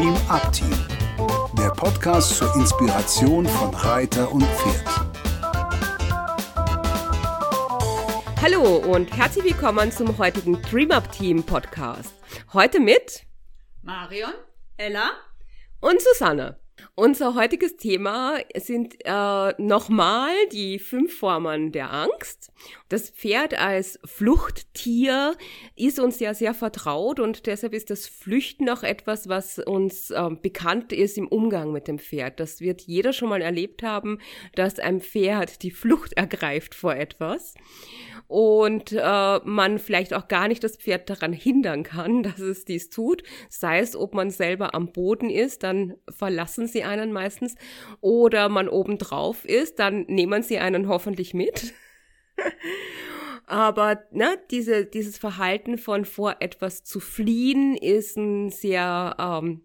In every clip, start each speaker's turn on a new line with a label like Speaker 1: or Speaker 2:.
Speaker 1: Dream Up Team, der Podcast zur Inspiration von Reiter und Pferd.
Speaker 2: Hallo und herzlich willkommen zum heutigen Dream Up Team Podcast. Heute mit
Speaker 3: Marion, Ella
Speaker 2: und Susanne. Unser heutiges Thema sind äh, nochmal die fünf Formen der Angst. Das Pferd als Fluchttier ist uns ja sehr vertraut und deshalb ist das Flüchten auch etwas, was uns äh, bekannt ist im Umgang mit dem Pferd. Das wird jeder schon mal erlebt haben, dass ein Pferd die Flucht ergreift vor etwas und äh, man vielleicht auch gar nicht das Pferd daran hindern kann, dass es dies tut. Sei es, ob man selber am Boden ist, dann verlassen sie einen meistens, oder man oben drauf ist, dann nehmen sie einen hoffentlich mit. Aber ne, diese, dieses Verhalten von vor etwas zu fliehen ist ein sehr ähm,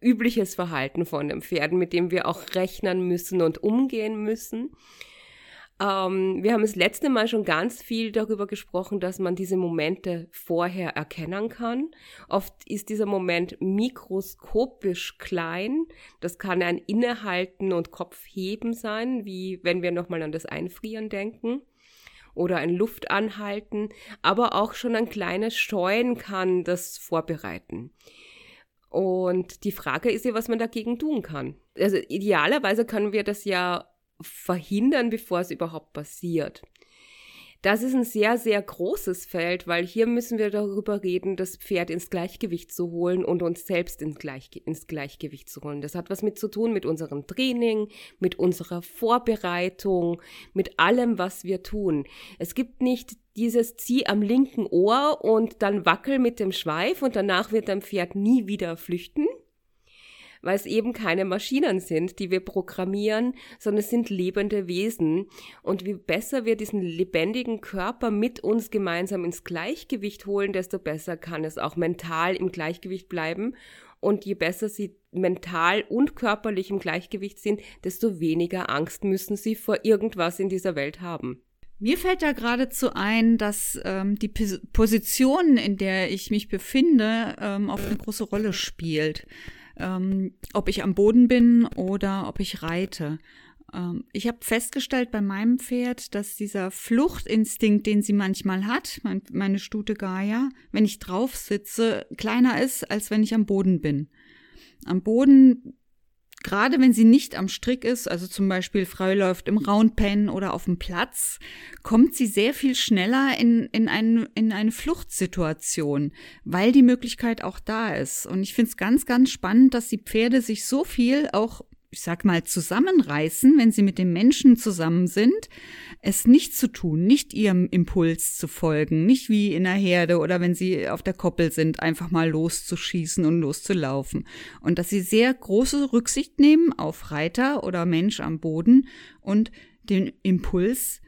Speaker 2: übliches Verhalten von den Pferden, mit dem wir auch rechnen müssen und umgehen müssen. Ähm, wir haben das letzte Mal schon ganz viel darüber gesprochen, dass man diese Momente vorher erkennen kann. Oft ist dieser Moment mikroskopisch klein. Das kann ein Innehalten und Kopfheben sein, wie wenn wir nochmal an das Einfrieren denken oder ein Luftanhalten, aber auch schon ein kleines Scheuen kann das vorbereiten. Und die Frage ist ja, was man dagegen tun kann. Also idealerweise können wir das ja verhindern, bevor es überhaupt passiert. Das ist ein sehr, sehr großes Feld, weil hier müssen wir darüber reden, das Pferd ins Gleichgewicht zu holen und uns selbst ins, Gleich ins Gleichgewicht zu holen. Das hat was mit zu tun mit unserem Training, mit unserer Vorbereitung, mit allem, was wir tun. Es gibt nicht dieses Zieh am linken Ohr und dann wackel mit dem Schweif und danach wird dein Pferd nie wieder flüchten, weil es eben keine Maschinen sind, die wir programmieren, sondern es sind lebende Wesen. Und wie besser wir diesen lebendigen Körper mit uns gemeinsam ins Gleichgewicht holen, desto besser kann es auch mental im Gleichgewicht bleiben. Und je besser sie mental und körperlich im Gleichgewicht sind, desto weniger Angst müssen sie vor irgendwas in dieser Welt haben.
Speaker 3: Mir fällt da geradezu ein, dass ähm, die P Position, in der ich mich befinde, ähm, auch eine große Rolle spielt ähm, ob ich am Boden bin oder ob ich reite. Ähm, ich habe festgestellt bei meinem Pferd, dass dieser Fluchtinstinkt, den sie manchmal hat, mein, meine Stute Gaia, wenn ich drauf sitze, kleiner ist, als wenn ich am Boden bin. Am Boden gerade wenn sie nicht am Strick ist, also zum Beispiel frei läuft im Roundpen oder auf dem Platz, kommt sie sehr viel schneller in, in, ein, in eine Fluchtsituation, weil die Möglichkeit auch da ist. Und ich finde es ganz, ganz spannend, dass die Pferde sich so viel auch ich sag mal, zusammenreißen, wenn sie mit dem Menschen zusammen sind, es nicht zu tun, nicht ihrem Impuls zu folgen, nicht wie in der Herde oder wenn sie auf der Koppel sind, einfach mal loszuschießen und loszulaufen. Und dass sie sehr große Rücksicht nehmen auf Reiter oder Mensch am Boden und den Impuls,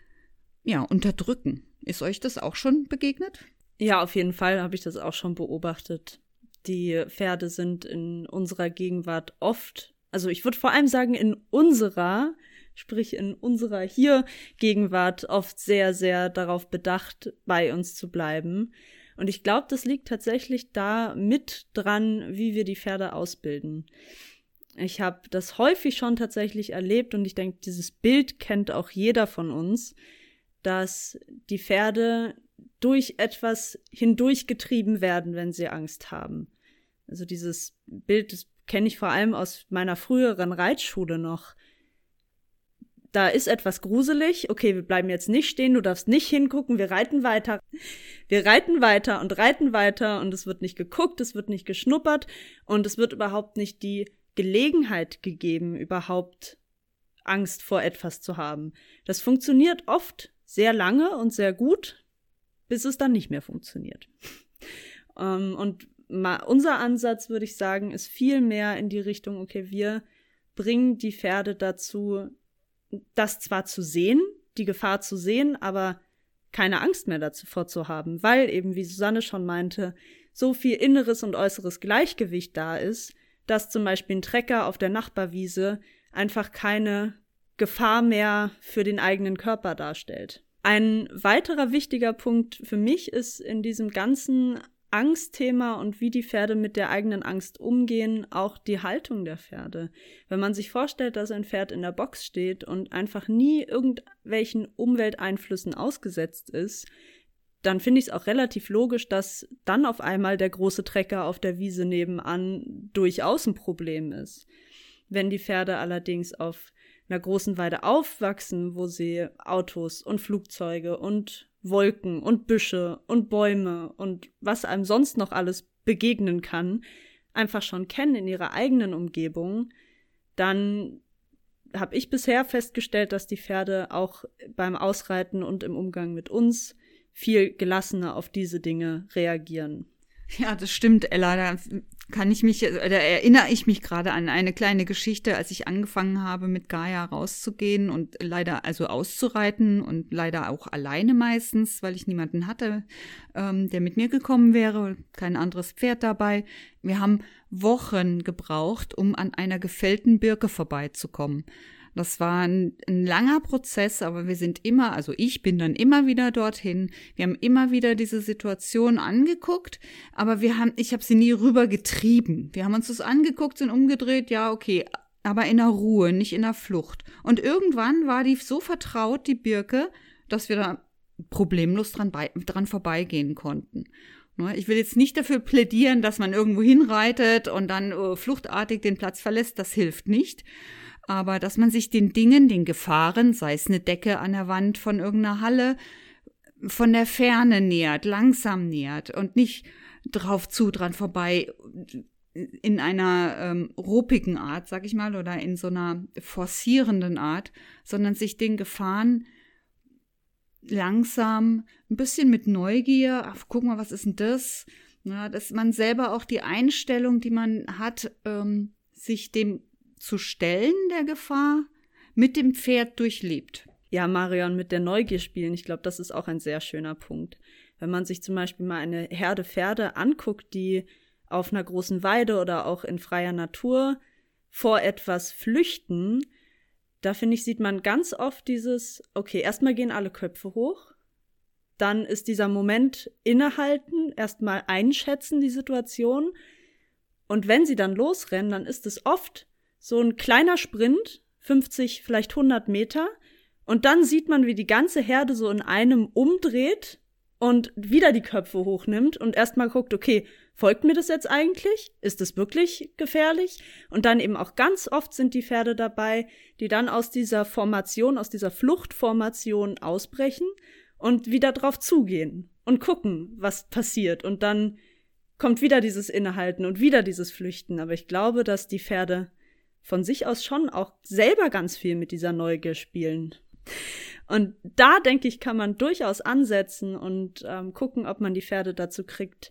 Speaker 3: ja, unterdrücken. Ist euch das auch schon begegnet?
Speaker 4: Ja, auf jeden Fall habe ich das auch schon beobachtet. Die Pferde sind in unserer Gegenwart oft also ich würde vor allem sagen, in unserer, sprich in unserer hier Gegenwart oft sehr, sehr darauf bedacht, bei uns zu bleiben. Und ich glaube, das liegt tatsächlich da mit dran, wie wir die Pferde ausbilden. Ich habe das häufig schon tatsächlich erlebt und ich denke, dieses Bild kennt auch jeder von uns, dass die Pferde durch etwas hindurchgetrieben werden, wenn sie Angst haben. Also dieses Bild, das kenne ich vor allem aus meiner früheren Reitschule noch. Da ist etwas gruselig. Okay, wir bleiben jetzt nicht stehen, du darfst nicht hingucken, wir reiten weiter. Wir reiten weiter und reiten weiter und es wird nicht geguckt, es wird nicht geschnuppert und es wird überhaupt nicht die Gelegenheit gegeben, überhaupt Angst vor etwas zu haben. Das funktioniert oft sehr lange und sehr gut, bis es dann nicht mehr funktioniert. Ähm, und unser Ansatz, würde ich sagen, ist viel mehr in die Richtung, okay, wir bringen die Pferde dazu, das zwar zu sehen, die Gefahr zu sehen, aber keine Angst mehr dazu vorzuhaben, weil eben, wie Susanne schon meinte, so viel inneres und äußeres Gleichgewicht da ist, dass zum Beispiel ein Trecker auf der Nachbarwiese einfach keine Gefahr mehr für den eigenen Körper darstellt. Ein weiterer wichtiger Punkt für mich ist in diesem ganzen Angstthema und wie die Pferde mit der eigenen Angst umgehen, auch die Haltung der Pferde. Wenn man sich vorstellt, dass ein Pferd in der Box steht und einfach nie irgendwelchen Umwelteinflüssen ausgesetzt ist, dann finde ich es auch relativ logisch, dass dann auf einmal der große Trecker auf der Wiese nebenan durchaus ein Problem ist. Wenn die Pferde allerdings auf einer großen Weide aufwachsen, wo sie Autos und Flugzeuge und Wolken und Büsche und Bäume und was einem sonst noch alles begegnen kann, einfach schon kennen in ihrer eigenen Umgebung, dann habe ich bisher festgestellt, dass die Pferde auch beim Ausreiten und im Umgang mit uns viel gelassener auf diese Dinge reagieren.
Speaker 3: Ja, das stimmt, Ella. Kann ich mich, da erinnere ich mich gerade an eine kleine Geschichte, als ich angefangen habe, mit Gaia rauszugehen und leider also auszureiten und leider auch alleine meistens, weil ich niemanden hatte, ähm, der mit mir gekommen wäre, kein anderes Pferd dabei. Wir haben Wochen gebraucht, um an einer gefällten Birke vorbeizukommen. Das war ein, ein, langer Prozess, aber wir sind immer, also ich bin dann immer wieder dorthin. Wir haben immer wieder diese Situation angeguckt, aber wir haben, ich habe sie nie rüber getrieben. Wir haben uns das angeguckt, sind umgedreht, ja, okay, aber in der Ruhe, nicht in der Flucht. Und irgendwann war die so vertraut, die Birke, dass wir da problemlos dran, dran vorbeigehen konnten. Ne, ich will jetzt nicht dafür plädieren, dass man irgendwo hinreitet und dann uh, fluchtartig den Platz verlässt. Das hilft nicht aber dass man sich den Dingen, den Gefahren, sei es eine Decke an der Wand von irgendeiner Halle, von der Ferne nähert, langsam nähert und nicht drauf zu, dran vorbei, in einer ähm, ruppigen Art, sag ich mal, oder in so einer forcierenden Art, sondern sich den Gefahren langsam, ein bisschen mit Neugier, ach, guck mal, was ist denn das? Ja, dass man selber auch die Einstellung, die man hat, ähm, sich dem zu stellen der Gefahr mit dem Pferd durchlebt.
Speaker 4: Ja, Marion, mit der Neugier spielen, ich glaube, das ist auch ein sehr schöner Punkt. Wenn man sich zum Beispiel mal eine Herde Pferde anguckt, die auf einer großen Weide oder auch in freier Natur vor etwas flüchten, da finde ich, sieht man ganz oft dieses, okay, erstmal gehen alle Köpfe hoch, dann ist dieser Moment innehalten, erstmal einschätzen die Situation, und wenn sie dann losrennen, dann ist es oft so ein kleiner Sprint, 50, vielleicht 100 Meter, und dann sieht man, wie die ganze Herde so in einem umdreht und wieder die Köpfe hochnimmt und erstmal guckt, okay, folgt mir das jetzt eigentlich? Ist das wirklich gefährlich? Und dann eben auch ganz oft sind die Pferde dabei, die dann aus dieser Formation, aus dieser Fluchtformation ausbrechen und wieder drauf zugehen und gucken, was passiert. Und dann kommt wieder dieses Innehalten und wieder dieses Flüchten. Aber ich glaube, dass die Pferde von sich aus schon auch selber ganz viel mit dieser Neugier spielen. Und da, denke ich, kann man durchaus ansetzen und ähm, gucken, ob man die Pferde dazu kriegt,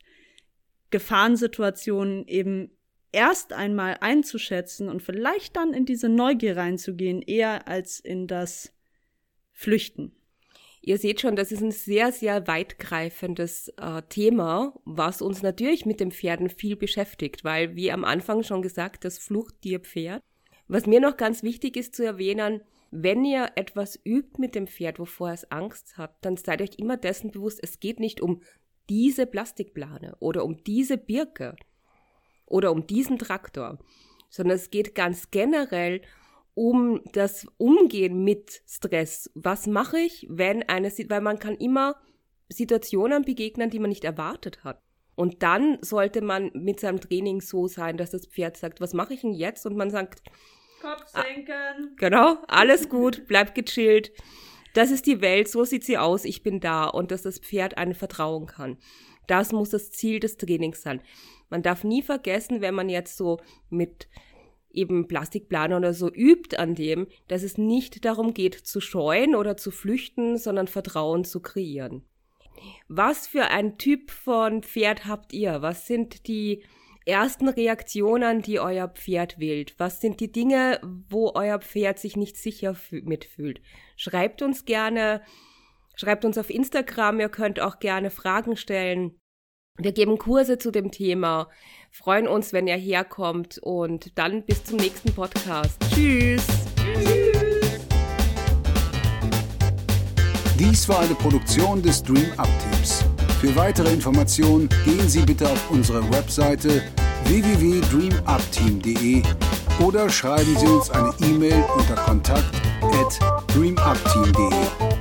Speaker 4: Gefahrensituationen eben erst einmal einzuschätzen und vielleicht dann in diese Neugier reinzugehen, eher als in das Flüchten.
Speaker 2: Ihr seht schon, das ist ein sehr, sehr weitgreifendes äh, Thema, was uns natürlich mit den Pferden viel beschäftigt, weil, wie am Anfang schon gesagt, das Fluchttier-Pferd. Was mir noch ganz wichtig ist zu erwähnen, wenn ihr etwas übt mit dem Pferd, wovor es Angst hat, dann seid euch immer dessen bewusst, es geht nicht um diese Plastikplane oder um diese Birke oder um diesen Traktor, sondern es geht ganz generell um das Umgehen mit Stress. Was mache ich, wenn eine, weil man kann immer Situationen begegnen, die man nicht erwartet hat. Und dann sollte man mit seinem Training so sein, dass das Pferd sagt, was mache ich denn jetzt? Und man sagt,
Speaker 4: Kopf senken. Ah,
Speaker 2: genau, alles gut, bleib gechillt. Das ist die Welt, so sieht sie aus, ich bin da und dass das Pferd einem vertrauen kann. Das muss das Ziel des Trainings sein. Man darf nie vergessen, wenn man jetzt so mit eben Plastikplaner oder so übt an dem, dass es nicht darum geht zu scheuen oder zu flüchten, sondern Vertrauen zu kreieren. Was für ein Typ von Pferd habt ihr? Was sind die ersten Reaktionen, die euer Pferd wählt? Was sind die Dinge, wo euer Pferd sich nicht sicher mitfühlt? Schreibt uns gerne, schreibt uns auf Instagram, ihr könnt auch gerne Fragen stellen. Wir geben Kurse zu dem Thema, freuen uns, wenn ihr herkommt und dann bis zum nächsten Podcast. Tschüss!
Speaker 1: Dies war eine Produktion des Dream Up Teams. Für weitere Informationen gehen Sie bitte auf unsere Webseite www.dreamupteam.de oder schreiben Sie uns eine E-Mail unter kontakt at dreamupteam.de.